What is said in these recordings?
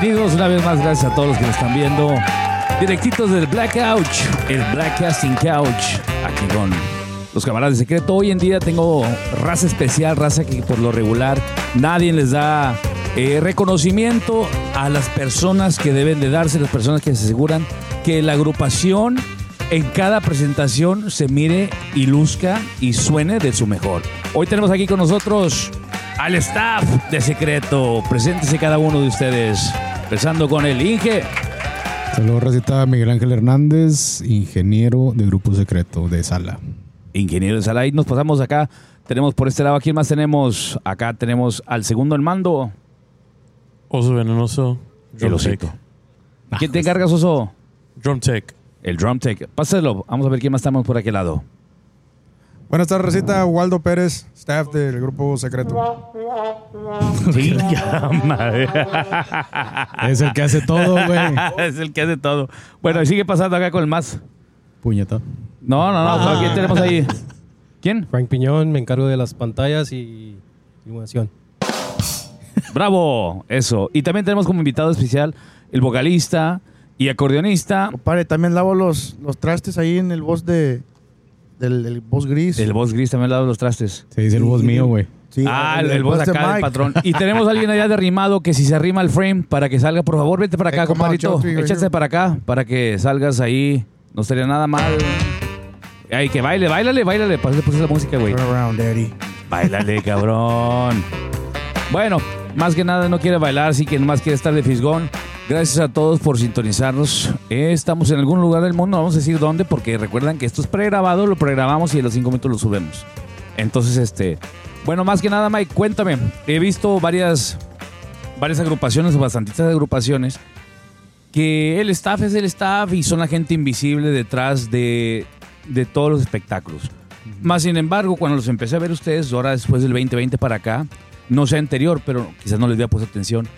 Bienvenidos una vez más, gracias a todos los que nos están viendo. Directitos del Black Couch, el Black Casting Couch, aquí con los camaradas de secreto. Hoy en día tengo raza especial, raza que por lo regular nadie les da eh, reconocimiento a las personas que deben de darse, las personas que se aseguran que la agrupación en cada presentación se mire y luzca y suene de su mejor. Hoy tenemos aquí con nosotros al staff de secreto. Preséntese cada uno de ustedes. Empezando con el Inge. Saludos, recita Miguel Ángel Hernández, ingeniero de Grupo Secreto de Sala. Ingeniero de Sala. Y nos pasamos acá. Tenemos por este lado, ¿a quién más tenemos? Acá tenemos al segundo en mando, Oso venenoso. el Drum osito. Tech. ¿Quién te encargas, Oso? Drum Tech. El drum tech. Pásalo. Vamos a ver quién más estamos por aquel lado. Buenas tardes, Recita. Waldo Pérez, staff del grupo secreto. Sí, ya, madre. Es el que hace todo, güey. es el que hace todo. Bueno, y sigue pasando acá con el más. Puñeta. No, no, no. ¿Quién tenemos ahí? ¿Quién? Frank Piñón, me encargo de las pantallas y iluminación. Bravo, eso. Y también tenemos como invitado especial el vocalista y acordeonista, Compadre, también lavo los, los trastes ahí en el boss de del el boss gris. el voz gris también al lado de los trastes. Se dice el voz mío, güey. Sí, ah, el, el voz boss de acá del Mike. patrón. Y tenemos a alguien allá derrimado que si se arrima el frame para que salga, por favor, vete para acá, Eh, on, compadrito. Échate para acá para que salgas ahí. No sería nada mal. Ay, que baile, bailale, bailale. Pásale pues la música, güey. Turn around, daddy. Bailale, cabrón. Bueno, más que nada no quiere bailar, así que más quiere estar de fisgón. Gracias a todos por sintonizarnos. Eh, estamos en algún lugar del mundo, vamos a decir dónde, porque recuerdan que esto es pregrabado, lo pregrabamos y a los cinco minutos lo subimos. Entonces, este. Bueno, más que nada, Mike, cuéntame. He visto varias, varias agrupaciones o bastantitas agrupaciones que el staff es el staff y son la gente invisible detrás de, de todos los espectáculos. Más sin embargo, cuando los empecé a ver ustedes, ahora después del 2020 para acá, no sé anterior, pero quizás no les había puesto atención,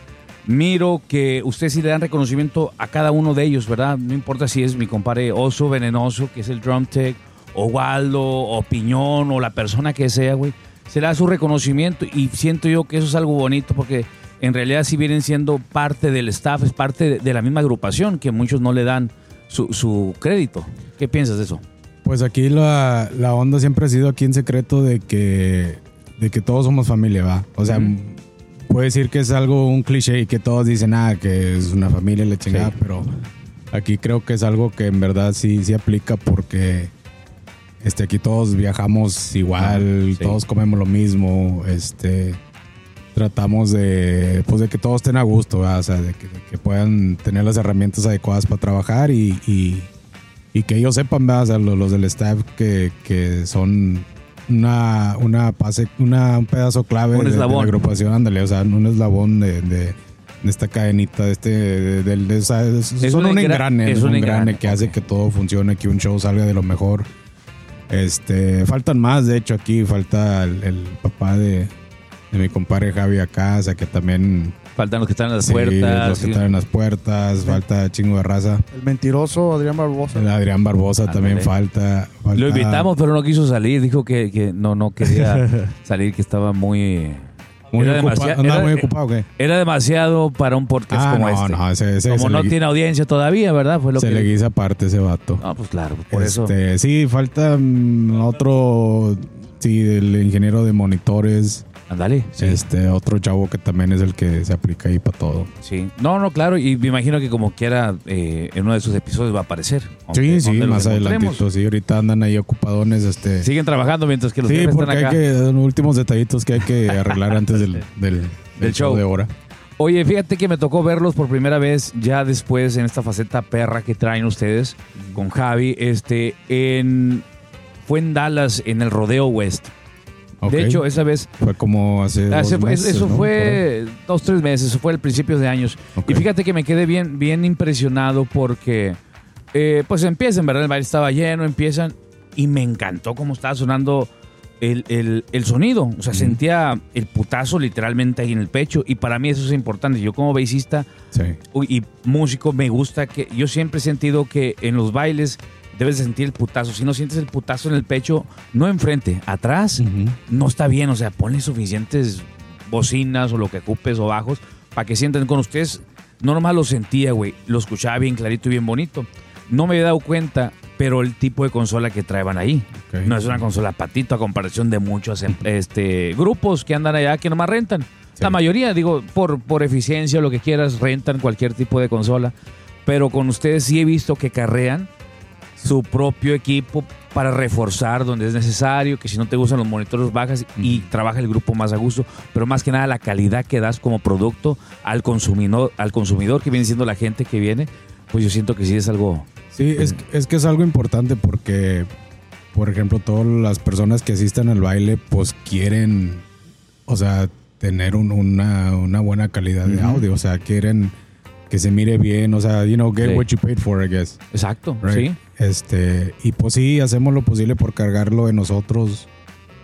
miro que ustedes sí le dan reconocimiento a cada uno de ellos, ¿verdad? No importa si es mi compadre Oso Venenoso, que es el drum tech, o Waldo, o Piñón, o la persona que sea, güey. Se le da su reconocimiento y siento yo que eso es algo bonito porque en realidad sí vienen siendo parte del staff, es parte de, la misma agrupación que muchos no le dan su, su crédito. ¿Qué piensas de eso? Pues aquí la, la onda siempre ha sido aquí en secreto de que, de que todos somos familia, ¿va? O sea. Puede decir que es algo, un cliché y que todos dicen, ah, que es una familia la chingada, Sí. pero aquí creo que es algo que en verdad sí, sí aplica porque este, aquí todos viajamos igual, Ah, sí. todos comemos lo mismo, este... Tratamos de, pues de que todos estén a gusto, o sea, de que, de que puedan tener las herramientas adecuadas para trabajar y, y, y que ellos sepan, ¿verdad? O sea, los, los del staff que, que son una, una pase, una, un pedazo clave Un de- la agrupación, ándale, o sea, un eslabón de, de, de esta cadenita, de este, de, o sea, es- Es son un un engra- engrane, es un un engrane, engrane que hace que todo funcione, que un show salga de lo mejor. Este, faltan más, de hecho, aquí falta el, el papá de, de mi compadre Javi acá, o sea, que también Faltan los que están en las Sí, puertas. los que están en las puertas, falta chingo de raza. El mentiroso Adrián Barbosa. El Adrián Barbosa Ándale. también falta, falta- Lo invitamos, pero no quiso salir. Dijo que, que no, no quería salir, que estaba muy... Muy era, ocupado, era- muy ocupado, ¿qué? era demasiado para un podcast Ah, como no, este. no, ese, ese como no le, tiene audiencia todavía, ¿verdad? Fue lo se que... le guisa aparte ese vato. Ah, pues claro, por eso. Este, Sí, falta otro, sí, el ingeniero de monitores, Ándale. Sí. este, otro chavo que también es el que se aplica ahí para todo. sí. No, no, claro. Y me imagino que como quiera, eh, en uno de sus episodios va a aparecer. Sí, sí, más adelantito, sí, ahorita andan ahí ocupadones, este. Siguen trabajando mientras que los Sí, porque están hay acá. que, son últimos detallitos que hay que arreglar antes del, del, del show. show de hora. Oye, fíjate que me tocó verlos por primera vez ya después en esta faceta perra que traen ustedes con Javi. Este, en, fue en Dallas, en el Rodeo West. De hecho, esa vez fue como hace. dos meses, eso ¿no? fue dos, tres meses, eso fue al principio de años. Y fíjate que me quedé bien, bien impresionado porque, eh, pues empiezan, ¿verdad? El baile estaba lleno, empiezan y me encantó cómo estaba sonando el, el- el sonido. O sea, sentía el putazo literalmente ahí en el pecho y para mí eso es importante. Yo como bassista Sí. y músico me gusta que yo siempre he sentido que en los bailes debes de sentir el putazo. Si no sientes el putazo en el pecho, no enfrente, atrás, no está bien. O sea, ponle suficientes bocinas o lo que ocupes o bajos para que sientan con ustedes. no nomás lo sentía, güey, lo escuchaba bien clarito y bien bonito. No me había dado cuenta, pero el tipo de consola que traían ahí. No es una consola patito a comparación de muchos em- este, grupos que andan allá que nomás rentan. Sí. La mayoría, digo, por, por eficiencia o lo que quieras, rentan cualquier tipo de consola. Pero con ustedes sí he visto que carrean su propio equipo para reforzar donde es necesario, que si no te gustan los monitores bajas y trabaja el grupo más a gusto, pero más que nada la calidad que das como producto al consumidor, al consumidor que viene siendo la gente que viene, pues yo siento que sí es algo Sí, es, es que es algo importante porque, por ejemplo, todas las personas que asisten al baile, pues quieren, o sea, tener un- una, una buena calidad de audio, o sea, quieren que se mire bien, o sea, you know, get Sí. what you paid for, I guess. exacto, Right. sí. Este, y pues sí, hacemos lo posible por cargarlo de nosotros,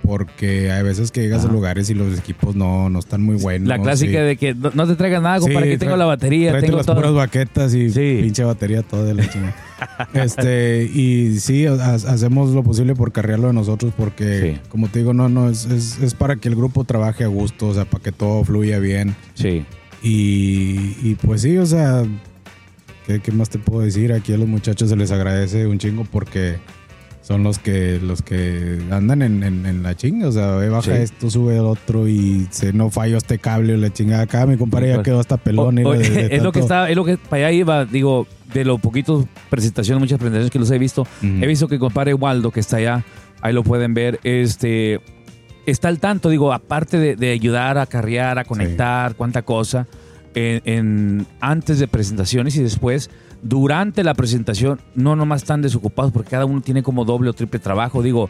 porque hay veces que llegas Ajá. a lugares y los equipos no, no están muy buenos. La clásica de que no, no te traigas nada, compadre, Sí, que tengo la batería, tengo las todo. puras baquetas y Sí. pinche batería toda de la chingada. este, y sí, ha- hacemos lo posible por cargarlo de nosotros porque, como te digo, no, no, es, es, es para que el grupo trabaje a gusto, o sea, para que todo fluya bien. Sí. Y, y pues sí, o sea, ¿qué, qué más te puedo decir? Aquí a los muchachos se les agradece un chingo porque son los que los que andan en, en- en la chinga, o sea, baja Sí. esto, sube el otro y se no falló este cable o la chingada acá, mi compadre ya Pues, quedó hasta pelón. O- de- de es lo que está, es lo que para allá iba, digo, de lo poquitos presentaciones, muchas presentaciones que los he visto, Ujú. he visto que el compadre Waldo, que está allá, ahí lo pueden ver, este está al tanto, digo, aparte de, de ayudar a carrear, a conectar, cuánta cosa, en, en- antes de presentaciones y después, durante la presentación, no nomás están desocupados porque cada uno tiene como doble o triple trabajo, digo,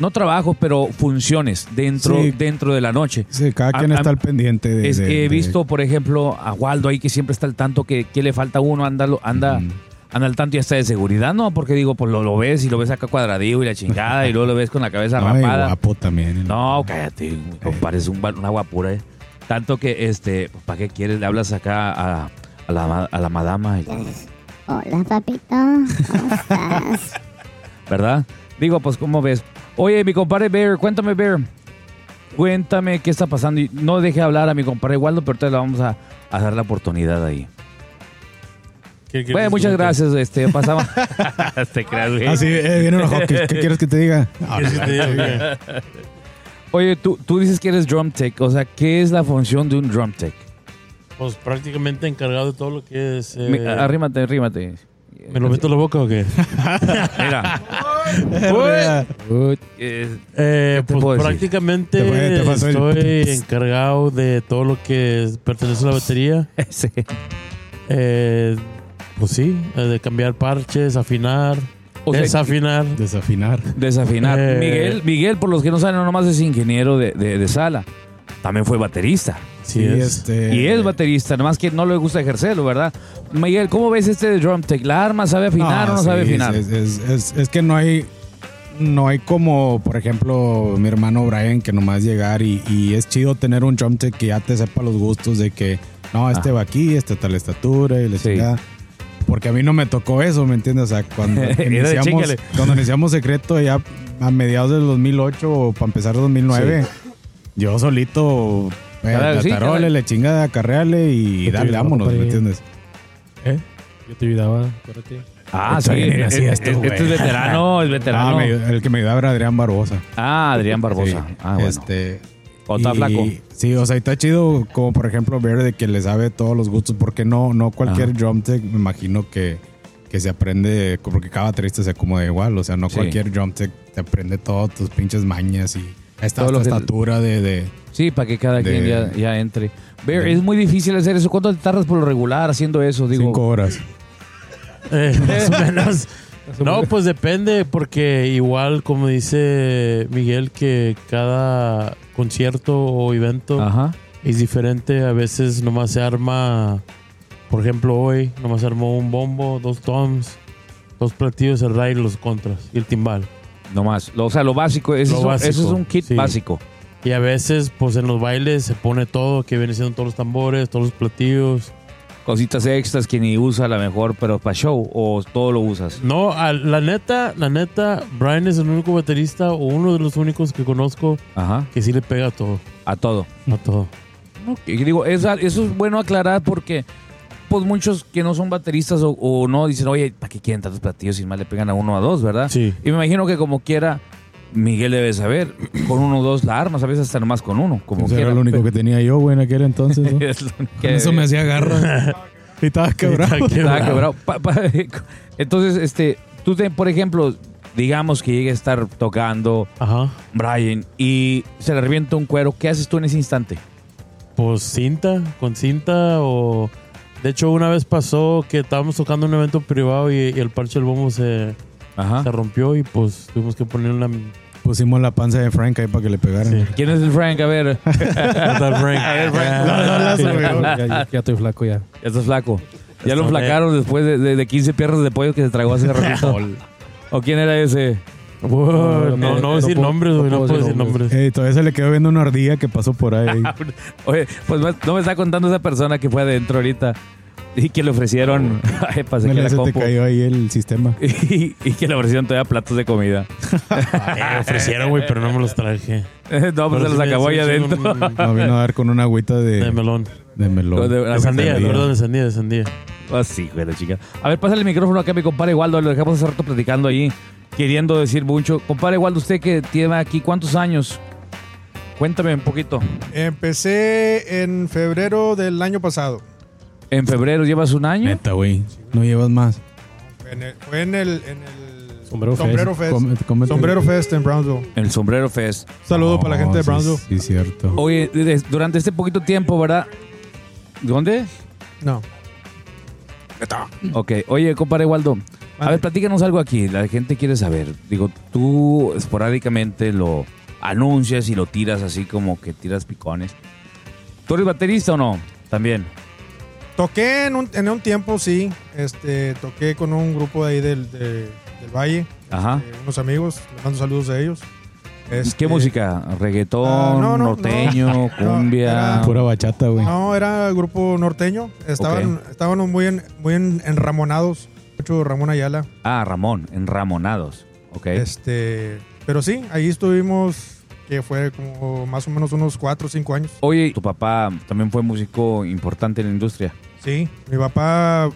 no trabajo, pero funciones dentro, Sí. dentro de la noche. Sí, cada quien a- está al pendiente de... Es de- que he de- visto, por ejemplo, a Waldo ahí que siempre está al tanto que, que le falta a uno, anda, anda, anda al tanto y hasta de seguridad, ¿no? Porque digo, pues lo, lo ves y lo ves acá cuadradillo y la chingada y luego lo ves con la cabeza No, rapada. guapo también. No, cállate, compadre, es un, una guapura, ¿eh? Tanto que, este, ¿para qué quieres? Le hablas acá a, a la, a la madama, y- Hola, papito. ¿Cómo estás? ¿verdad? Digo, pues, ¿cómo ves? Oye, mi compadre Bear, cuéntame, Bear. Cuéntame qué está pasando. Y no deje hablar a mi compadre Waldo, pero ahorita le vamos a, a dar la oportunidad ahí. ¿Qué quieres Bueno, muchas que- gracias. Este, pasamos. Te creas, güey. Ah, sí, eh, viene un ¿Qué, qué quieres que te diga? ¿Quieres Oye, tú, tú dices que eres drum tech. O sea, ¿qué es la función de un drum tech? Pues prácticamente encargado de todo lo que es. eh, Mi- arrímate, arrímate. ¿Me lo meto en la boca o qué? Mira. Uy, eh, Eh, te pues decir? prácticamente Te fue- te pasó el- estoy encargado de todo lo que pertenece a la batería. sí. Eh, pues sí, eh, de cambiar parches, afinar, O sea, desafinar. Desafinar. Desafinar. Eh. Miguel, Miguel, por los que no saben, no nomás es ingeniero de, de- de sala. También fue baterista. Sí, Sí, es. este... Y es baterista, nomás que no le gusta ejercerlo, ¿verdad? Miguel, ¿cómo ves este de drum tech? ¿La arma sabe afinar o no sí, sabe afinar? Es, es- es- es que no hay, no hay como, por ejemplo, mi hermano Brian, que nomás llegar y, y es chido tener un drum tech que ya te sepa los gustos de que, no, este Ah. va aquí, este tal estatura y la Sí. Porque a mí no me tocó eso, ¿me entiendes? O sea, cuando iniciamos, chíngale. cuando iniciamos Secreto ya a mediados del 2008 o para empezar 2009, yo solito, eh, sí, tarola, cada- la chingada, acarrearle y Yo ayudaba, vámonos, ¿me entiendes? ¿Eh? Yo te ayudaba, acuérdate. Ah, sí. bien, así esto, eh, güey. Este es veterano, es Ah, veterano. me- el que me ayudaba era Adrián Barbosa. Ah, Adrián Barbosa. Sí. Ah, bueno. Este, O está y- flaco. Sí, o sea, y está chido como por ejemplo ver de que le sabe todos los gustos, porque no, no cualquier Ajá. drum tech me imagino que, que se aprende, porque cada baterista se acomoda igual, o sea, no Sí. cualquier drum tech te aprende todas tus pinches mañas y esta, esta estatura de, de- Sí, para que cada de- quien ya, ya entre. Bear, de- es muy difícil hacer eso. ¿Cuánto te tardas por lo regular haciendo eso? Digo, cinco horas. Eh, más o menos. No, pues depende, porque igual, como dice Miguel, que cada concierto o evento Ajá. es diferente. A veces nomás se arma, por ejemplo, hoy nomás se armó un bombo, dos toms, dos platillos, el rail, los contras y el timbal. No más. Lo- o sea, lo básico. Eso, Lo es, un- básico, eso es un kit sí. básico. Y a veces, pues en los bailes se pone todo, que viene siendo todos los tambores, todos los platillos. Cositas extras que ni usa a lo mejor, pero para show o todo lo usas. No, la neta, la neta, Brian es el único baterista o uno de los únicos que conozco Ajá. que sí le pega a todo, A todo. a todo. Y digo, esa- eso es bueno aclarar porque pues muchos que no son bateristas o, o no dicen, oye, ¿para qué quieren tantos platillos si más le pegan a uno o a dos, verdad? Sí. Y me imagino que como quiera, Miguel debe saber, con uno o dos la armas, a veces hasta nomás con uno, como Pues quiera. era lo único que tenía yo, güey, en aquel entonces. ¿no? Es Con eso me hacía garra. y estaba quebrado. Está Estaba quebrado. Entonces, este, tú, te- por ejemplo, digamos que llegue a estar tocando Ajá. Brian y se le revienta un cuero, ¿qué haces tú en ese instante? Pues cinta, con cinta o... De hecho, una vez pasó que estábamos tocando un evento privado y, y el parche del bombo se, Ajá. se rompió y pues tuvimos que poner una... Pusimos la panza de Frank ahí para que le pegaran. Sí. ¿Quién es el Frank? A ver, Está Frank. Sí, ya, ya- ya estoy flaco ya. ya estás flaco. Ya lo flacaron después de, de- de 15 piernas de pollo que se tragó hace ratito. ¿O quién era ese? Wow, no, no, no voy a decir puedo- nombres, no güey, no puedo decir nombres. Ey, todavía se le quedó viendo una ardilla que pasó por ahí. Oye, pues no me está contando esa persona que fue adentro ahorita y que le ofrecieron, ay, pasé que la se te cayó ahí el sistema. y, y que le ofrecieron todavía platos de comida. Eh, me ofrecieron, güey, pero no me los traje. no, pues Pero se los acabó sí ahí me adentro. un- No vino a dar con una agüita de, De melón. de melón. De- De sandía, perdón, de sandía, de sandía. Ah, sí, güey, la chica. A ver, pásale el micrófono acá a mi compadre Waldo. Lo dejamos hace rato platicando ahí, queriendo decir mucho. Compadre Waldo, usted que tiene aquí cuántos años? Cuéntame un poquito. Empecé en febrero del año pasado. En febrero llevas un año. Neta, güey. No llevas más. En el- fue en el, en el Sombrero Fest. Fest. Cómete- cómete- Sombrero Fest en Brownsville. El Sombrero Fest. Saludo para la gente de Brownsville. Sí, cierto. Oye, de- durante este poquito tiempo, ¿verdad? ¿Dónde? No. Ok. Oye, compadre Waldo. A Mande. ver, platícanos algo aquí. La gente quiere saber. Digo, tú esporádicamente lo anuncias y lo tiras así como que tiras picones. ¿Tú eres baterista o no? También. Toqué en un, en un tiempo, sí. Este, toqué con un grupo de ahí del, de- del Valle. Ajá. eh, unos amigos. Les mando saludos a ellos. Este, ¿Qué música? ¿Reggaetón? Ah, no, no, ¿Norteño? no. ¿Cumbia? era- Pura bachata, güey. No, era grupo norteño. Estaban, estaban muy, en- muy en- enramonados. Mucho Ramón Ayala. Ah, Ramón, en Ramonados. Ok. Este, pero sí, ahí estuvimos, que fue como más o menos unos 4 o 5 años. Oye, tu papá también fue músico importante en la industria. Sí, mi papá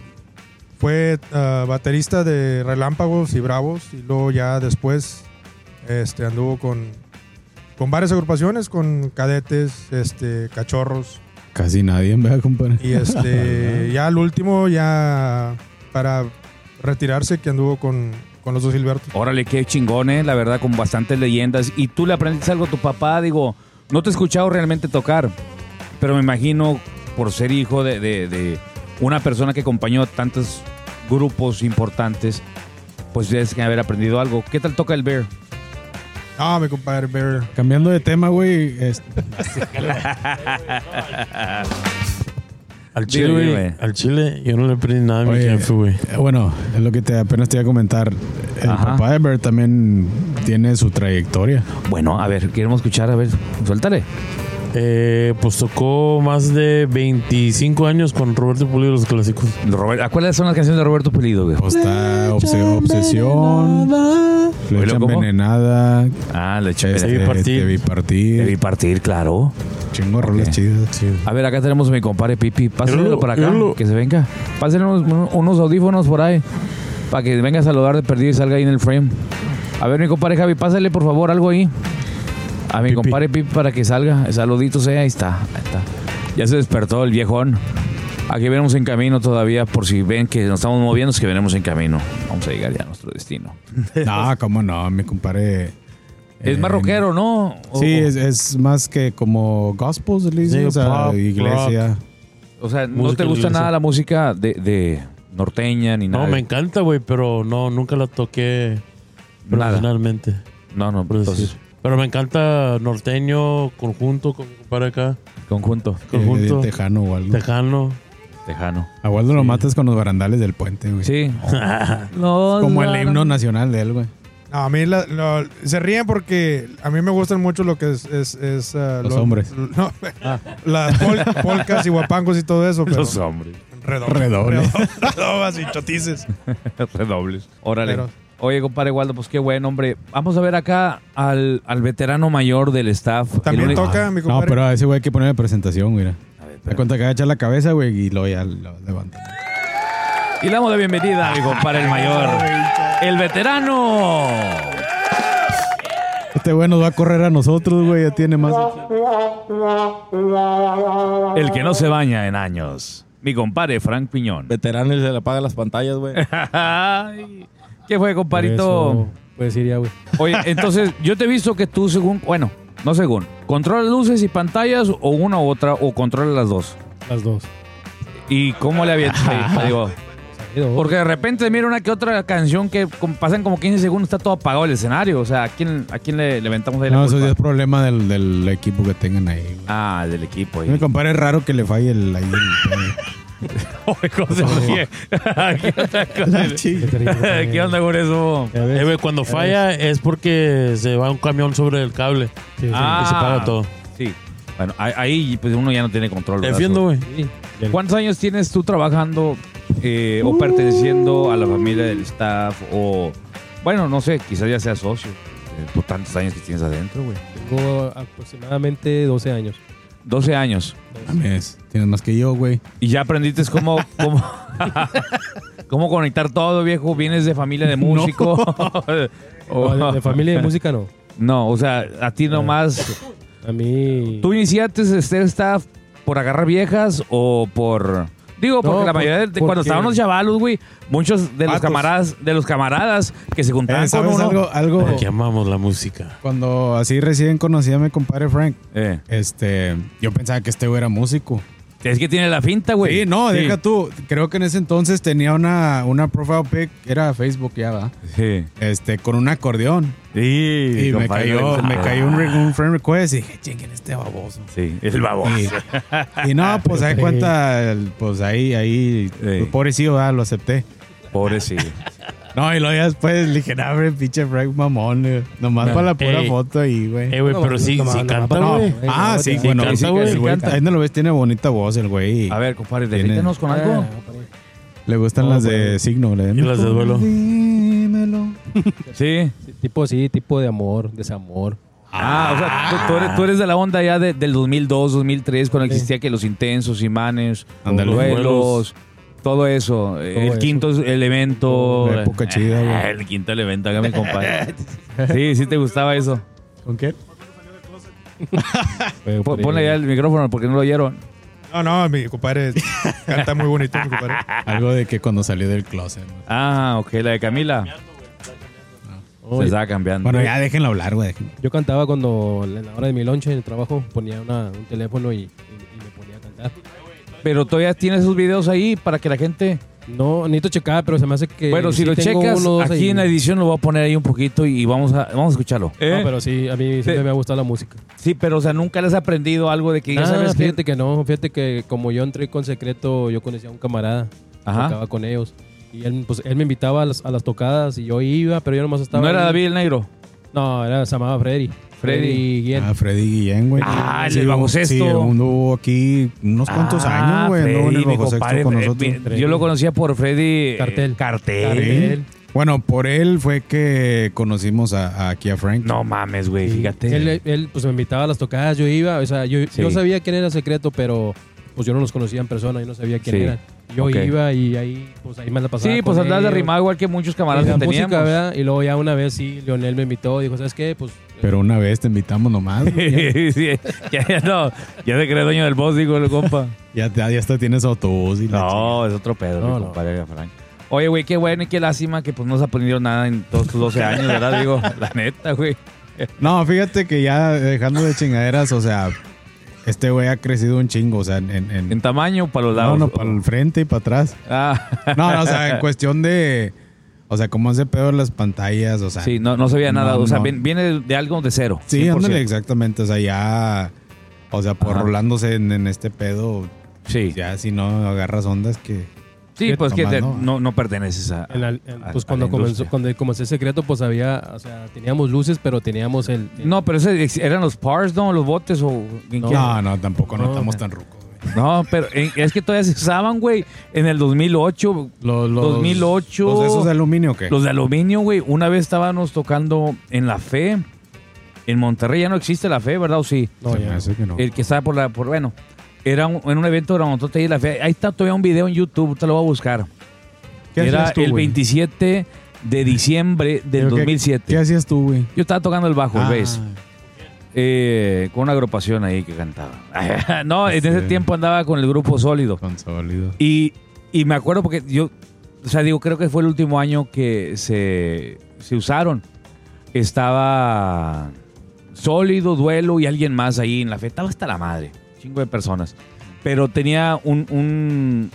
fue ah, baterista de Relámpagos y Bravos y luego ya después este, anduvo con, con varias agrupaciones, con cadetes, este, cachorros Casi nadie, ¿verdad, compadre? y este, ya al último ya para retirarse que anduvo con, con los dos Gilbertos. Órale, qué chingones, la verdad, con bastantes leyendas. Y tú le aprendiste algo a tu papá, digo, no te he escuchado realmente tocar, pero me imagino por ser hijo de, de- de una persona que acompañó a tantos grupos importantes, pues debes que haber aprendido algo. ¿Qué tal toca el Bear? Ah, mi compadre Bear. Cambiando de tema, güey. este, Al Dime, chile, güey. Al chile, yo no le aprendí nada a mi Oye, jefe, güey. eh, bueno, es lo que te, apenas te iba a comentar. El Ajá. papá de Bert también tiene su trayectoria. Bueno, a ver, queremos escuchar, a ver, suéltale. Eh, pues tocó más de 25 años con Roberto Pulido los clásicos. Robert, ¿a ¿Cuáles son las canciones de Roberto Pulido, güey? Pues está obse- Obsesión, Flecha ¿cómo? envenenada, Ah, le eché. este, vi partir. Te vi partir. Debí partir, claro. Chingo rolas Ok. chidas. A ver, acá tenemos a mi compadre Pipi. Pásenlo para acá, que se venga. Pásenle unos, unos audífonos por ahí, para que venga a saludar de perdido y salga ahí en el frame. A ver, mi compadre Javi, pásale por favor algo ahí. A mi Pipi. compadre Pipi para que salga. El saludito sea, ahí está, ahí está. Ya se despertó el viejón. Aquí venimos en camino todavía, por si ven que nos estamos moviendo, es que venimos en camino. Vamos a llegar ya a nuestro destino. No, cómo no, mi compadre. Es más eh, rockero, ¿no? Sí, es, es más que como gospel, Sí, o sea, pop, iglesia. O sea, ¿no Música te gusta nada la música de, de norteña ni nada? No, me encanta, güey, pero no, nunca la toqué Nada. profesionalmente. No, no, entonces. Pero me encanta norteño, conjunto con compadre acá, conjunto, conjunto, Eh, tejano o algo. tejano. tejano. A Waldo lo matas con los barandales del puente, güey. Sí. no, Como el himno nacional de él, güey. No, a mí la- lo- se ríen porque a mí me gustan mucho lo que es... es, es, ah, Los lo- hombres. No, las pol- polcas y guapangos y todo eso. Pero Los hombres. redobles. Redobles. Redobas y chotices. Redobles. Órale. Pero- Oye, compadre Waldo, pues qué buen hombre. Vamos a ver acá al, al veterano mayor del staff. También El toca mi No, compadre. pero a ese güey hay que ponerle presentación, güey. A ver, cuenta que va a echar la cabeza, güey, y luego ya lo levanta. Y le damos la bienvenida mi compadre el mayor. El veterano. Este güey nos va a correr a nosotros, güey, ya tiene más. El que no se baña en años. Mi compadre Frank Piñón. Veterano y se le apagan las pantallas, güey. ¿Qué fue, Por compadrito? eso, Puedes ir ya, güey. Oye, entonces yo te he visto que tú según, bueno, no según, controlas luces y pantallas o una u otra o controlas las dos. Las dos. ¿Y cómo le avientas? Digo. Porque de repente mira una que otra canción que com- pasan como 15 segundos, está todo apagado el escenario. O sea, ¿a quién, a quién le, le aventamos ahí la No, eso culpa? ya es problema del, del equipo que tengan ahí, güey. Ah, del equipo. Mi Ahí. compadre es raro que le falle el, ahí el-. ¿Qué onda con el- Qué terrible. ¿Qué onda con eso? Eh, güey, cuando falla es porque se va un camión sobre el cable Sí, sí. Ah. y se paga todo. Sí. Bueno, ahí- ahí pues uno ya no tiene control. Defiendo, güey. ¿Cuántos años tienes tú trabajando eh, o perteneciendo a la familia del staff? O, bueno, no sé, quizás ya seas socio. eh, por tantos años que tienes adentro, güey. Tengo aproximadamente 12 años. 12 años. Mames, tienes más que yo, güey. Y ya aprendiste cómo, cómo, cómo conectar todo, viejo. Vienes de familia de músico. O- No, de, de familia de música no. No, o sea, a ti nomás. A mí. ¿Tú iniciaste este staff por agarrar viejas o por.? Digo, porque No, la por- mayoría de cuando porque- estábamos chavalos, güey, muchos de los Vatos. camaradas, de los camaradas que se juntaban Eh, con ¿Sabes uno. algo? algo Aquí amamos la música. cuando así recién conocí a mi compadre Frank, Eh, este, yo pensaba que este güey era músico. Es que tiene la finta, güey. Sí, no, deja tú. Creo que en ese entonces tenía una, una profile pic, era Facebook ya, va. Sí. Este, con un acordeón. Sí, Y me cayó, me cayó un, un friend request y dije, chinguen este baboso. Sí, es el baboso. Y, y no, pues ahí cuenta, pues ahí, ahí, Sí. pobrecillo, ah, lo acepté. Pobre sí. No, y luego ya después le dije, no, hombre, pinche Frank mamón, eh, nomás para la pura Ey. foto ahí, güey. Eh, güey, pero sí, sí canta, no, güey. Ah, sí, no, bueno, canta, sí, güey, el sí güey, canta. ahí no lo ves, tiene bonita voz el güey. A ver, compadre, Tiene- delítenos con algo. Ah. Le gustan las güey. de signo, le Y las de duelo. Dímelo. Sí. Sí, tipo sí, tipo de amor, desamor. Ah, o sea, tú, tú eres, tú eres de la onda ya de- del 2002, 2003, cuando Sí. existía que los intensos, imanes, Ándale. los vuelos. Todo eso. el eso. quinto elemento. La época chida, güey. Ah, El quinto elemento, acá mi compadre. Sí, sí te gustaba eso. ¿Con qué? Ponle ya el micrófono porque no lo oyeron. No, no, mi compadre canta muy bonito, mi compadre. Algo de que cuando salió del closet. ¿no? Ah, ok, la de Camila. Se estaba cambiando. Bueno, ya déjenlo hablar, güey. déjenlo. Yo cantaba cuando en la hora de mi lonche en el trabajo ponía una- un teléfono y, Pero todavía tienes esos videos ahí para que la gente. No, necesito checar, pero se me hace que. bueno, si sí lo checas, uno aquí ahí. en la edición lo voy a poner ahí un poquito y vamos a, vamos a escucharlo. No, pero sí, a mí siempre Sí. me ha gustado la música. Sí, pero o sea, nunca les has aprendido algo de que ya Ah, sabes que. fíjate que no, fíjate que como yo entré con secreto, yo conocía a un camarada, Ajá. tocaba con ellos. Y él, pues, él me invitaba a las, a las tocadas y yo iba, pero yo nomás estaba. ¿No era ahí. David el Negro? No, era, se llamaba Freddy. Freddy. Guillén. Ah, Freddy Guillén, güey. Ah, el del Bajo Sexto. Sí, anduvo aquí unos cuantos Ah, años, güey. Anduvo en Freddy, el mi Bajo Sexto compadre, con eh, nosotros. mi- Yo lo conocía por Freddy. eh, Cartel. Cartel. Cartel. Bueno, por él fue que conocimos a, a- aquí a Frank. No mames, güey, Sí. fíjate. Él, él, pues me invitaba a las tocadas, yo iba, o sea, yo, Sí. yo sabía quién era secreto, pero pues yo no los conocía en persona, yo no sabía quién Sí. eran. Yo iba y ahí, pues ahí me la pasaba. sí, pues andabas de rimado igual que muchos camaradas Y que teníamos. música, ¿verdad? Y luego ya una vez sí, Leonel me invitó, dijo, ¿sabes qué? Pues Pero una vez te invitamos nomás. güey. Sí, ya, ya no, ya se cree dueño del boss, digo el compa. ya, te- ya hasta tienes autobús y No, es otro pedo, No, mi no. compadre Frank. Oye, güey, qué bueno y qué lástima que pues no se ha aprendido nada en todos tus 12 años, ¿verdad? Digo, la neta, güey. No, fíjate que ya dejando de chingaderas, o sea, este güey ha crecido un chingo, o sea, en... en- tamaño para los no, lados. no, para el frente y para atrás. Ah. No, no, o sea, en cuestión de... O sea, cómo hace pedo en las pantallas, o sea... Sí, no, no sabía nada. No, o sea, no. viene de algo de cero. Sí, 100%. ándale, exactamente. O sea, ya... O sea, por rolándose en, en este pedo, Sí, ya si no agarras ondas que... sí pues que te- no. no, no perteneces a. en la- en- a- pues a cuando la comenzó, cuando comencé secreto, pues había, o sea, teníamos luces, pero teníamos el... el- No, pero ese, eran los pars, ¿no? Los botes o. ¿en qué? No, no, tampoco no, No, estamos no. tan rucos, güey. No, pero es que todavía se usaban, güey. En el 2008, Los, los- 2008. ¿Los de esos de aluminio o qué? los de aluminio, güey. Una vez estábamos tocando en la fe. En Monterrey ya no existe la fe, ¿verdad? ¿O sí? No, ya. hace que no. El que estaba por la. Por, bueno, Era un, en un evento grandotote ahí en la fe- Ahí está todavía un video en YouTube, te lo voy a buscar. ¿Qué Era tú, el güey? 27 de diciembre del ¿Pero qué- 2007. ¿Qué hacías tú, güey? Yo estaba tocando el bajo, Ah, bass, eh, con una agrupación ahí que cantaba. no, en ese tiempo andaba con el grupo Sólido. Con sólido. Y, y me acuerdo porque yo, o sea, digo, creo que fue el último año que se, se usaron. Estaba Sólido, Duelo y alguien más ahí en la fe. Estaba hasta la madre, chingo de personas. Pero tenía un, un-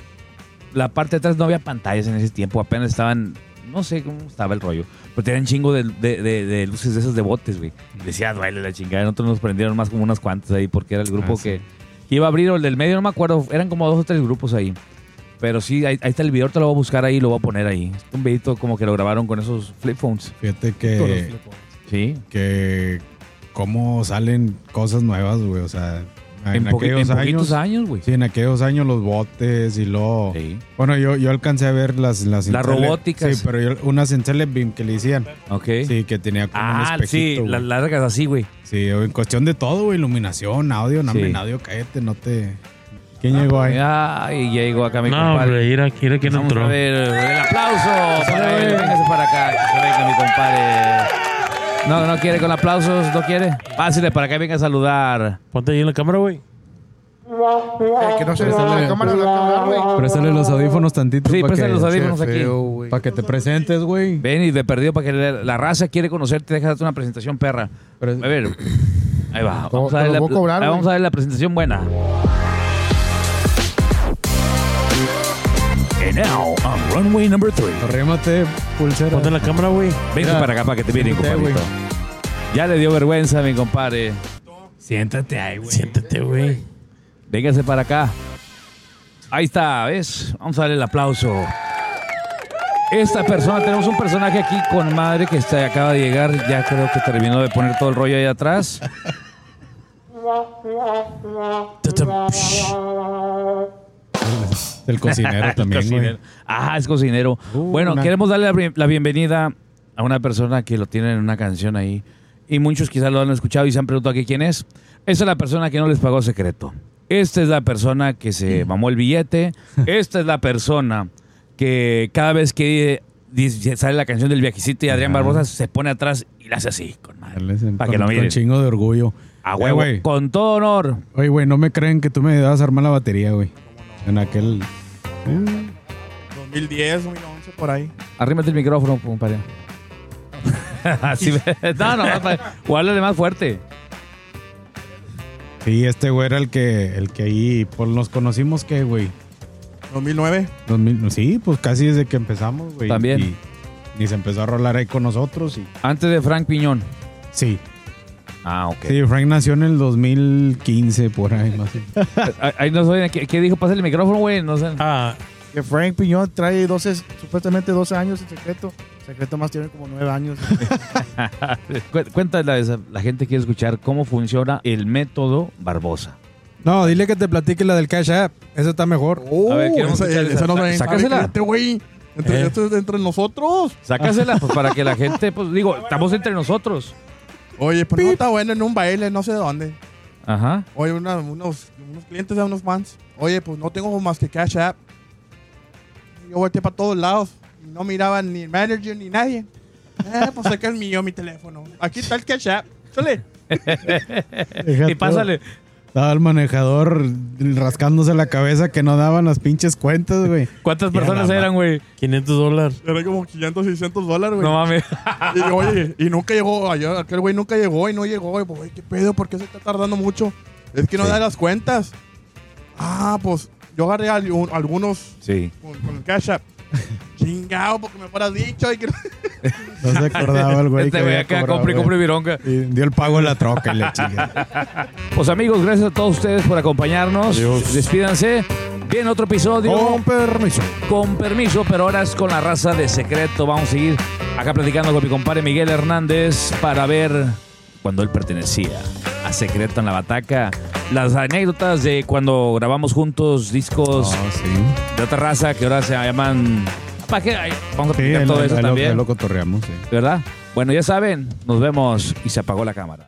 La parte de atrás no había pantallas en ese tiempo, apenas estaban... No sé cómo estaba el rollo. Pero tenían chingo de, de- de- de luces de esas de botes, güey. Decía, duele la chingada. Nosotros nos prendieron más como unas cuantas ahí porque era el grupo Ah, sí. que, que iba a abrir o el del medio, no me acuerdo. Eran como dos o tres grupos ahí. Pero sí, ahí, ahí está el video, te lo voy a buscar ahí y lo voy a poner ahí. Es un videito como que lo grabaron con esos flip phones. Fíjate Con los que, flip-phones. Sí. que cómo salen cosas nuevas, güey. O sea, en, En, aquellos en años. años, güey. Sí, en aquellos años los botes y luego... Sí. Bueno, yo, yo alcancé a ver las... Las, robóticas. Sí, pero yo, unas en Telebeam que le hicían. Ok. Sí, que tenía como un ah, sí, espejito. güey. las largas así, güey. Sí, en cuestión de todo, güey. Iluminación, audio, no, Sí. hombre, audio, cállate, no te... ¿Quién llegó ahí? Ay, ya llegó acá mi No, compadre. hombre, mira, mira quién entró. a ver el aplauso para él. Véngase para acá, que se venga mi compadre. No, no quiere con aplausos, no quiere. Pásale para acá, venga a saludar. Ponte ahí en la cámara, güey. Eh, que no se Préstale. la cámara la cámara, güey. Préstale los audífonos tantito. Sí, para préstale que, los audífonos aquí. feo. Para que te presentes, güey. Ven y de perdido para que la, la raza quiere conocerte, deja darte una presentación perra. Pero- A ver, ahí va. Vamos a ver la, cobrar, ahí vamos a ver la presentación buena. And now on runway number three. Arrímate, pulsera. Ponte la cámara, güey. Mira, para acá para que te miren, compadrito. Ya le dio vergüenza, mi compadre. Siéntate ahí, güey. Siéntate, güey. Véngase para acá. Ahí está, ¿ves? Vamos a darle el aplauso. Esta persona, tenemos un personaje aquí con madre que está, acaba de llegar. Ya creo que terminó de poner todo el rollo ahí atrás. El cocinero también, Cocinero. güey. Ah, es cocinero. Uh, bueno, una- queremos darle la, bien- la bienvenida a una persona que lo tiene en una canción ahí. Y muchos quizás lo han escuchado y se han preguntado aquí quién es. Esa es la persona que no les pagó secreto. Esta es la persona que se mamó el billete. Esta es la persona que cada vez que sale la canción del viajecito y Adrián. Barbosa se pone atrás y la hace así, con madre. Para Con- que lo Con miren. chingo de orgullo. A Eh, huevo, güey. con todo honor. Oye, güey, no me creen que tú me a armar la batería, güey. En aquel... 2010, 2011, por ahí. Arrímate el micrófono, compadre. Así no, no, o háblale más fuerte. Sí, este güey era el que, el que ahí, pues nos conocimos, ¿qué, güey? 2009. 2000 sí, pues casi desde que empezamos, güey. También. Y, y se empezó a rolar ahí con nosotros y... Antes de Frank Piñón. Sí, Ah, ok. sí, Frank nació en el 2015, por ahí, más o menos. Ahí- Ahí no sé, ¿qué, qué dijo? Pásale el micrófono, güey. No sé. Ah, Que Frank Piñón trae 12, supuestamente 12 años en secreto. Secreto más tiene como 9 años. Cu- Cuéntale a esa- la gente quiere escuchar cómo funciona el método Barbosa. No, dile que te platique la del Cash App. Esa está mejor. Oh, A ver, esa, esa. no sácasela. Este güey. Entre, Eh. entre nosotros. Sácasela, pues para que la gente, pues digo, estamos entre nosotros. Oye, pero no está bueno en un baile, no sé dónde. Ajá. Oye, una- unos, unos clientes, unos fans. Oye, pues no tengo más que Cash App. Yo volteé para todos lados. y No miraban ni el manager ni nadie. Eh, pues saca el mío, mi teléfono. Aquí está el Cash App. Sale. Deja Y todo. pásale. Estaba el manejador rascándose la cabeza que no daban las pinches cuentas, güey. ¿Cuántas personas eran, güey? 500 dólares. Era como 500, 600 dólares, güey. No mames. Y, oye, y nunca llegó, ayer, aquel güey nunca llegó y no llegó. Y, pues, güey, ¿qué pedo? ¿Por qué se está tardando mucho? Es que no Sí. da las cuentas. Ah, pues yo agarré a algunos Sí. con, con el Cash App. Chingado, porque me fueras dicho. Y que... No se acordaba el güey. Este que güey había acá güey. compre vironga. Y dio el pago de la troca y le chinga. Pues amigos, gracias a todos ustedes por acompañarnos. Despídanse. Bien, otro episodio. Con permiso. con permiso, pero ahora es con la raza de secreto. Vamos a seguir acá platicando con mi compadre Miguel Hernández para ver cuando él pertenecía a Secreto en la Bataca. Las anécdotas de cuando grabamos juntos discos Oh, sí. de otra raza que ahora se llaman. ¿Para qué? Ay, Vamos a Sí, ahí todo eso también. lo cotorreamos, sí. ¿Verdad? Bueno, ya saben, nos vemos y se apagó la cámara.